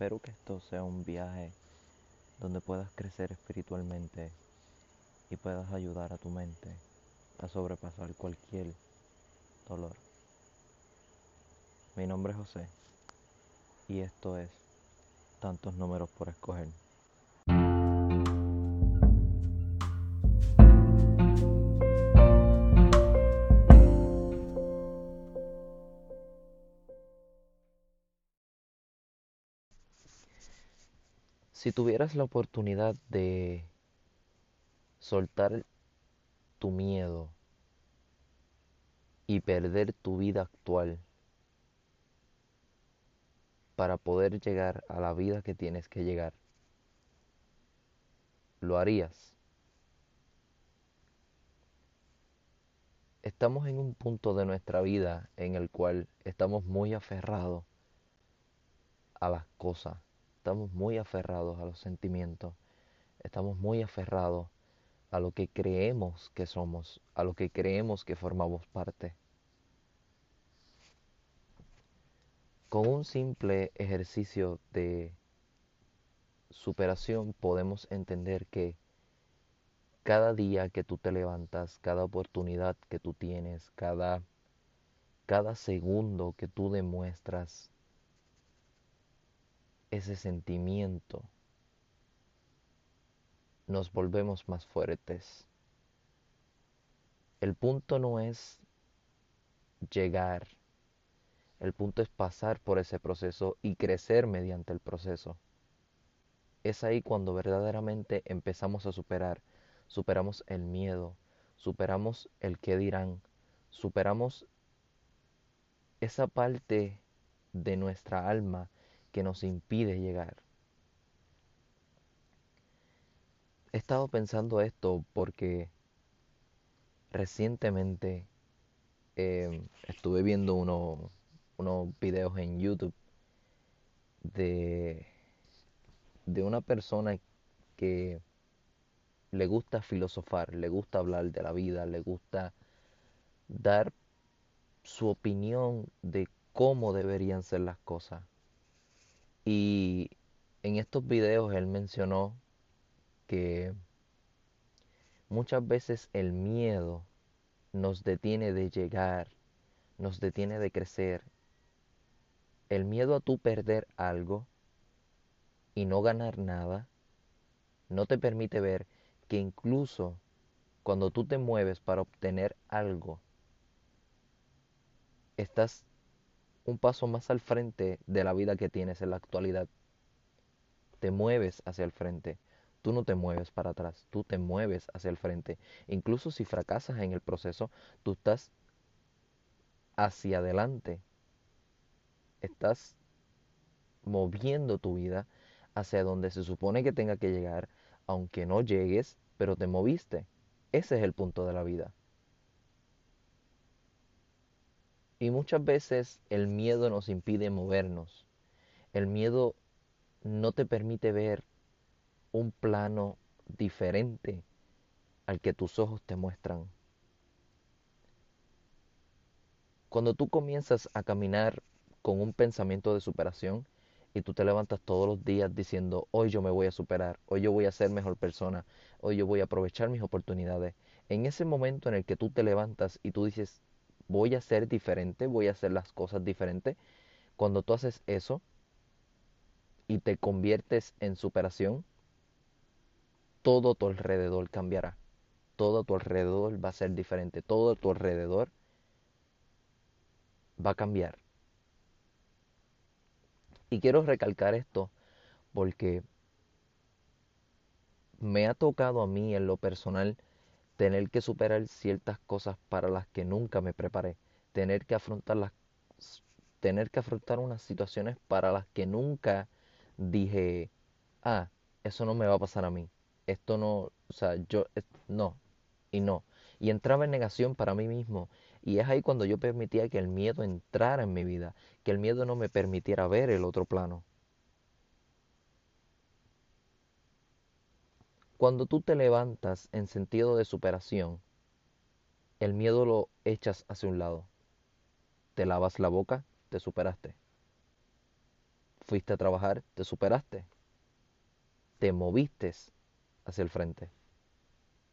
espero que esto sea un viaje donde puedas crecer espiritualmente y puedas ayudar a tu mente a sobrepasar cualquier dolor. Mi nombre es José y esto es tantos números por escoger. Si tuvieras la oportunidad de soltar tu miedo y perder tu vida actual para poder llegar a la vida que tienes que llegar, ¿lo harías? Estamos en un punto de nuestra vida en el cual estamos muy aferrados a las cosas estamos muy aferrados a los sentimientos, estamos muy aferrados a lo que creemos que somos, a lo que creemos que formamos parte. Con un simple ejercicio de superación podemos entender que cada día que tú te levantas, cada oportunidad que tú tienes, cada, cada segundo que tú demuestras ese sentimiento, nos volvemos más fuertes. El punto no es llegar, el punto es pasar por ese proceso y crecer mediante el proceso. Es ahí cuando verdaderamente empezamos a superar, superamos el miedo, superamos el qué dirán, superamos esa parte de nuestra alma que nos impide llegar. He estado pensando esto porque recientemente em, estuve viendo unos videos en YouTube de, de una persona que le gusta filosofar, le gusta hablar de la vida, le gusta dar su opinión de cómo deberían ser las cosas. Y en estos videos él mencionó que muchas veces el miedo nos detiene de llegar, nos detiene de crecer. El miedo a tú perder algo y no ganar nada no te permite ver que incluso cuando tú te mueves para obtener algo, estás un paso más al frente de la vida que tienes en la actualidad. Te mueves hacia el frente. Tú no te mueves para atrás, tú te mueves hacia el frente. Incluso si fracasas en el proceso, tú estás hacia adelante. Estás moviendo tu vida hacia donde se supone que tenga que llegar, aunque no llegues, pero te moviste. Ese es el punto de la vida. Y muchas veces el miedo nos impide movernos. El miedo no te permite ver un plano diferente al que tus ojos te muestran. Cuando tú comienzas a caminar con un pensamiento de superación y tú te levantas todos los días diciendo, hoy yo me voy a superar, hoy yo voy a ser mejor persona, hoy yo voy a aprovechar mis oportunidades, en ese momento en el que tú te levantas y tú dices, voy a ser diferente, voy a hacer las cosas diferente. Cuando tú haces eso y te conviertes en superación, todo tu alrededor cambiará. Todo tu alrededor va a ser diferente. Todo tu alrededor va a cambiar. Y quiero recalcar esto porque me ha tocado a mí en lo personal tener que superar ciertas cosas para las que nunca me preparé, tener que afrontar las tener que afrontar unas situaciones para las que nunca dije, ah, eso no me va a pasar a mí. Esto no, o sea, yo no y no. Y entraba en negación para mí mismo. Y es ahí cuando yo permitía que el miedo entrara en mi vida, que el miedo no me permitiera ver el otro plano. Cuando tú te levantas en sentido de superación, el miedo lo echas hacia un lado. Te lavas la boca, te superaste. fuiste a trabajar, te superaste, te moviste hacia el frente.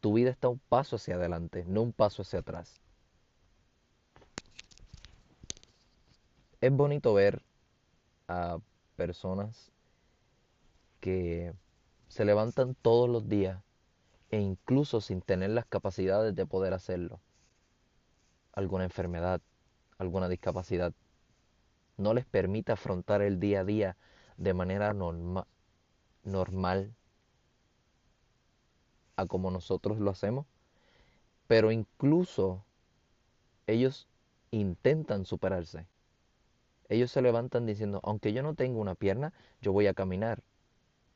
Tu vida está un paso hacia adelante, no un paso hacia atrás. Es bonito ver a personas que se levantan todos los días e incluso sin tener las capacidades de poder hacerlo. Alguna enfermedad, alguna discapacidad, no les permite afrontar el día a día de manera normal a como nosotros lo hacemos, pero incluso ellos intentan superarse. Ellos se levantan diciendo, aunque yo no tengo una pierna, yo voy a caminar.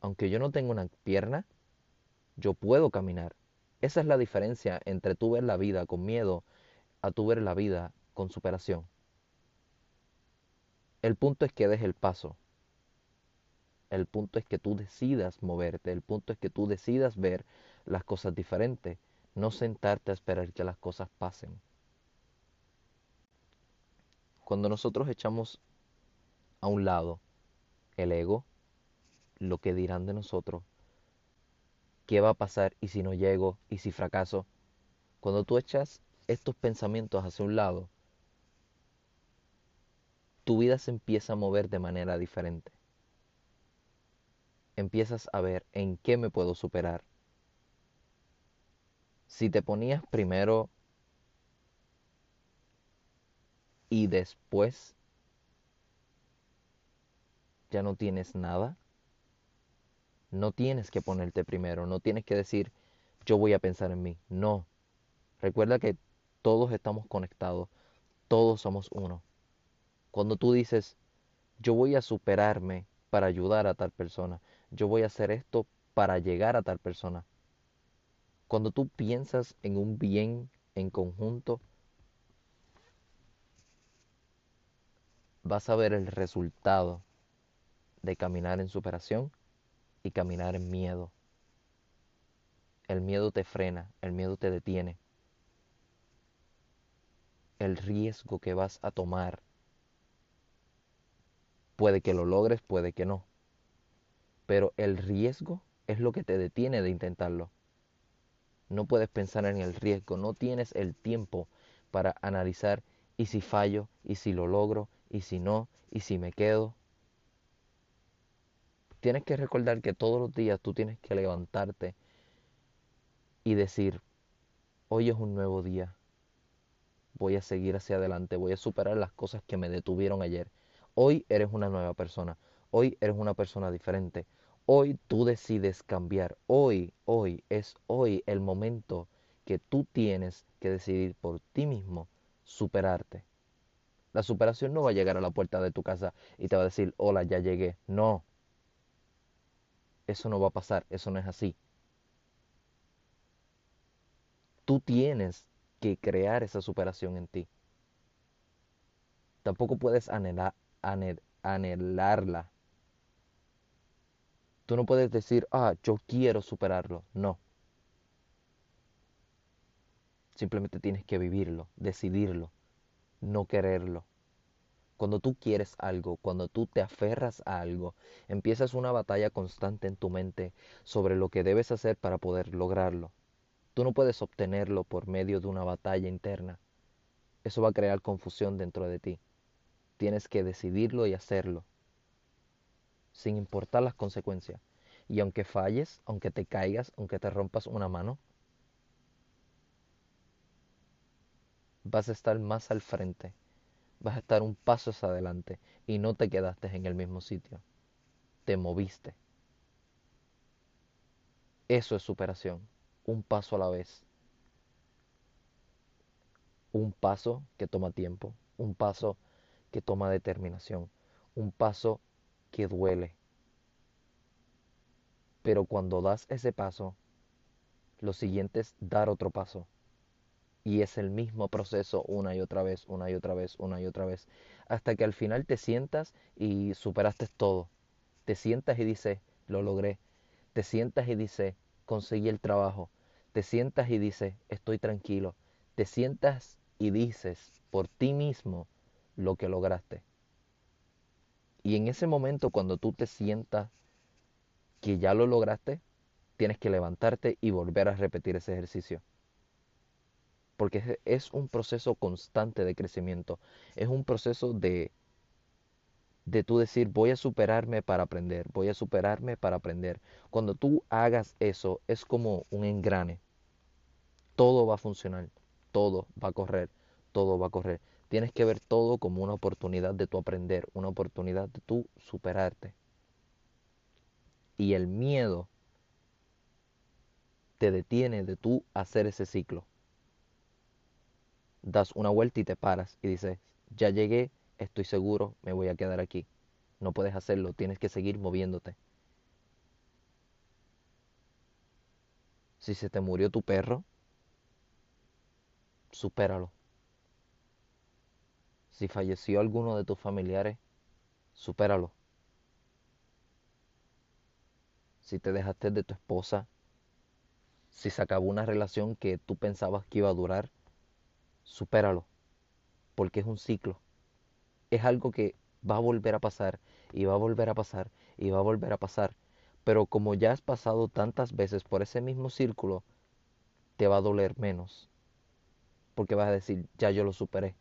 Aunque yo no tengo una pierna, yo puedo caminar. Esa es la diferencia entre tú ver la vida con miedo a tú ver la vida con superación. El punto es que des el paso. El punto es que tú decidas moverte. El punto es que tú decidas ver las cosas diferentes, no sentarte a esperar que las cosas pasen. Cuando nosotros echamos a un lado el ego, lo que dirán de nosotros, qué va a pasar y si no llego y si fracaso, cuando tú echas estos pensamientos hacia un lado, tu vida se empieza a mover de manera diferente. Empiezas a ver en qué me puedo superar, si te ponías primero y después ya no tienes nada, no tienes que ponerte primero, no tienes que decir yo voy a pensar en mí. No. Recuerda que todos estamos conectados, todos somos uno. Cuando tú dices yo voy a superarme para ayudar a tal persona, yo voy a hacer esto para llegar a tal persona, cuando tú piensas en un bien en conjunto, vas a ver el resultado de caminar en superación y caminar en miedo. El miedo te frena, el miedo te detiene. El riesgo que vas a tomar puede que lo logres, puede que no. Pero el riesgo es lo que te detiene de intentarlo no puedes pensar en el riesgo, no tienes el tiempo para analizar y si fallo, y si lo logro, y si no, y si me quedo. Tienes que recordar que todos los días tú tienes que levantarte y decir, hoy es un nuevo día, voy a seguir hacia adelante, voy a superar las cosas que me detuvieron ayer. Hoy eres una nueva persona, hoy eres una persona diferente, Hoy tú decides cambiar. Hoy, hoy, es hoy el momento que tú tienes que decidir por ti mismo superarte. La superación no va a llegar a la puerta de tu casa y te va a decir, hola, ya llegué. No. Eso no va a pasar, eso no es así. Tú tienes que crear esa superación en ti. Tampoco puedes anhelar, anhelarla Tú no puedes decir, ah, yo quiero superarlo. No. Simplemente tienes que vivirlo, decidirlo, no quererlo. Cuando tú quieres algo, cuando tú te aferras a algo, empiezas una batalla constante en tu mente sobre lo que debes hacer para poder lograrlo. Tú no puedes obtenerlo por medio de una batalla interna. Eso va a crear confusión dentro de ti. Tienes que decidirlo y hacerlo sin importar las consecuencias. Y aunque falles, aunque te caigas, aunque te rompas una mano, vas a estar más al frente, vas a estar un paso hacia adelante y no te quedaste en el mismo sitio, te moviste. Eso es superación, un paso a la vez. Un paso que toma tiempo, un paso que toma determinación, un paso que duele. Pero cuando das ese paso, lo siguiente es dar otro paso. Y es el mismo proceso una y otra vez, una y otra vez, una y otra vez. Hasta que al final te sientas y superaste todo. Te sientas y dices, lo logré. Te sientas y dices, conseguí el trabajo. Te sientas y dices, estoy tranquilo. Te sientas y dices por ti mismo lo que lograste Y en ese momento, cuando tú te sientas que ya lo lograste, tienes que levantarte y volver a repetir ese ejercicio. Porque es un proceso constante de crecimiento. Es un proceso de, de tú decir, voy a superarme para aprender, voy a superarme para aprender. Cuando tú hagas eso, es como un engrane. Todo va a funcionar, todo va a correr, todo va a correr. Tienes que ver todo como una oportunidad de tu aprender, una oportunidad de tu superarte. Y el miedo te detiene de tú hacer ese ciclo. Das una vuelta y te paras y dices, ya llegué, estoy seguro, me voy a quedar aquí. No puedes hacerlo, tienes que seguir moviéndote. Si se te murió tu perro, supéralo. Si falleció alguno de tus familiares, supéralo. Si te dejaste de tu esposa, si se acabó una relación que tú pensabas que iba a durar, supéralo. Porque es un ciclo. Es algo que va a volver a pasar y va a volver a pasar y va a volver a pasar. Pero como ya has pasado tantas veces por ese mismo círculo, te va a doler menos. Porque vas a decir, ya yo lo superé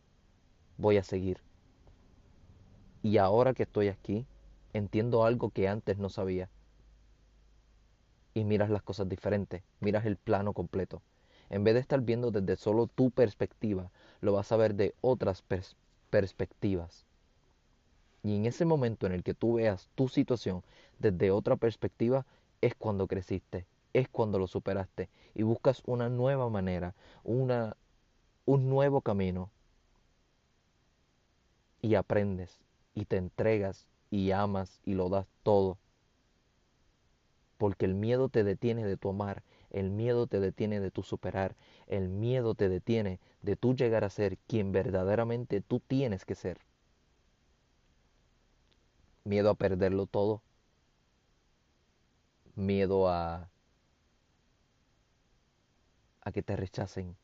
voy a seguir. Y ahora que estoy aquí, entiendo algo que antes no sabía. Y miras las cosas diferentes, miras el plano completo. En vez de estar viendo desde solo tu perspectiva, lo vas a ver de otras perspectivas. Y en ese momento en el que tú veas tu situación desde otra perspectiva, es cuando creciste, es cuando lo superaste y buscas una nueva manera, una, un nuevo camino y aprendes y te entregas y amas y lo das todo. Porque el miedo te detiene de tu amar, el miedo te detiene de tu superar, el miedo te detiene de tú llegar a ser quien verdaderamente tú tienes que ser. Miedo a perderlo todo. Miedo a a que te rechacen,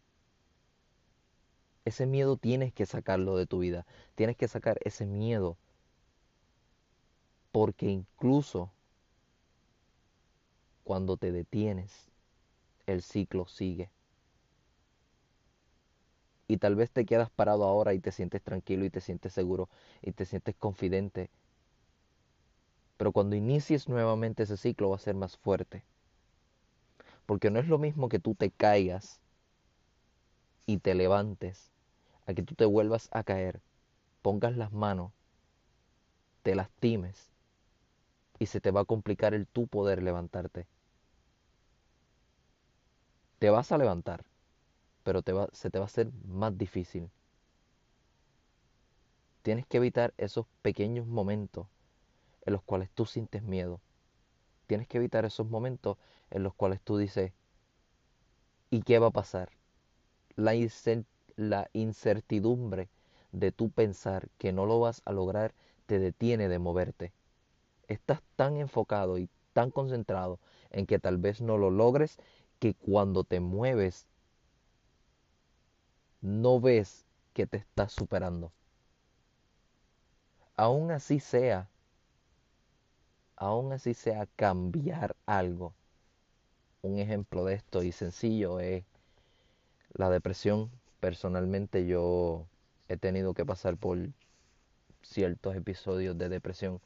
ese miedo tienes que sacarlo de tu vida. Tienes que sacar ese miedo. Porque incluso cuando te detienes, el ciclo sigue. Y tal vez te quedas parado ahora y te sientes tranquilo y te sientes seguro y te sientes confidente. Pero cuando inicies nuevamente ese ciclo va a ser más fuerte. Porque no es lo mismo que tú te caigas y te levantes a que tú te vuelvas a caer, pongas las manos, te lastimes y se te va a complicar el tú poder levantarte. Te vas a levantar, pero te va, se te va a hacer más difícil. Tienes que evitar esos pequeños momentos en los cuales tú sientes miedo. Tienes que evitar esos momentos en los cuales tú dices, ¿y qué va a pasar? La, la incertidumbre de tu pensar que no lo vas a lograr te detiene de moverte. Estás tan enfocado y tan concentrado en que tal vez no lo logres que cuando te mueves no ves que te estás superando. Aún así sea, aún así sea cambiar algo. Un ejemplo de esto y sencillo es la depresión personalmente yo he tenido que pasar por ciertos episodios de depresión.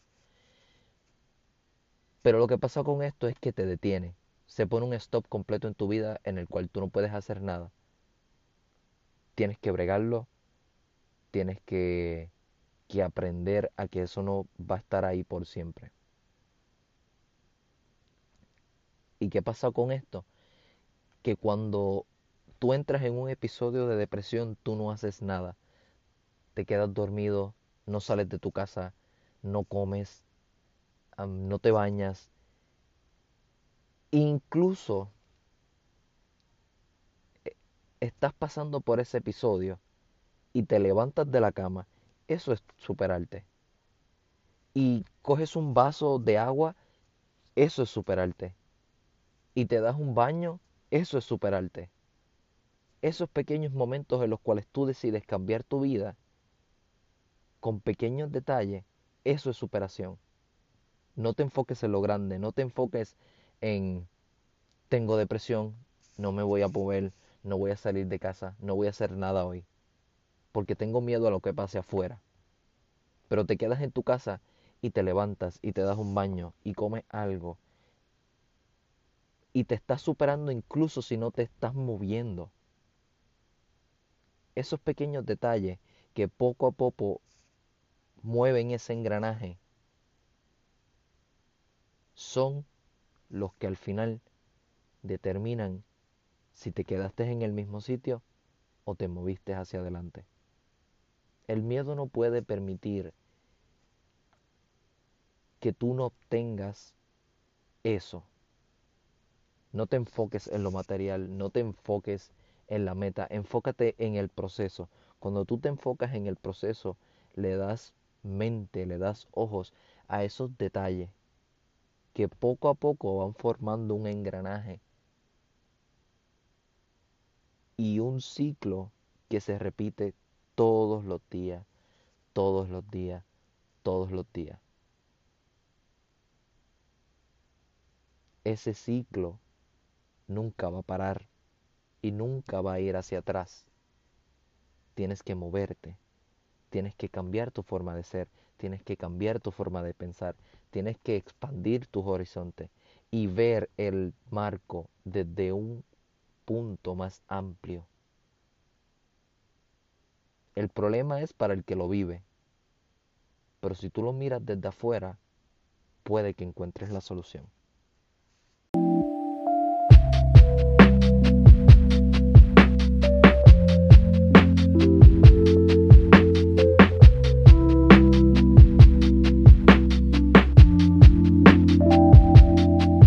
Pero lo que pasa con esto es que te detiene. Se pone un stop completo en tu vida en el cual tú no puedes hacer nada. Tienes que bregarlo. Tienes que, que aprender a que eso no va a estar ahí por siempre. ¿Y qué pasa con esto? Que cuando tú entras en un episodio de depresión, tú no haces nada. Te quedas dormido, no sales de tu casa, no comes, no te bañas. Incluso eh, estás pasando por ese episodio y te levantas de la cama, eso es superarte. Y coges un vaso de agua, eso es superarte. Y te das un baño, eso es superarte esos pequeños momentos en los cuales tú decides cambiar tu vida con pequeños detalles Eso es superación. No te enfoques en lo grande, no te enfoques en tengo depresión, no me voy a mover, no voy a salir de casa, no voy a hacer nada hoy, porque tengo miedo a lo que pase afuera. Pero te quedas en tu casa y te levantas y te das un baño y comes algo y te estás superando incluso si no te estás moviendo. Esos pequeños detalles que poco a poco mueven ese engranaje son los que al final determinan si te quedaste en el mismo sitio o te moviste hacia adelante. El miedo no puede permitir que tú no obtengas eso. No te enfoques en lo material, no te enfoques en la meta, enfócate en el proceso. Cuando tú te enfocas en el proceso, le das mente, le das ojos a esos detalles que poco a poco van formando un engranaje y un ciclo que se repite todos los días, todos los días, todos los días. Ese ciclo nunca va a parar y nunca va a ir hacia atrás. Tienes que moverte, tienes que cambiar tu forma de ser, tienes que cambiar tu forma de pensar, tienes que expandir tus horizontes y ver el marco desde un punto más amplio. El problema es para el que lo vive, pero si tú lo miras desde afuera, puede que encuentres la solución.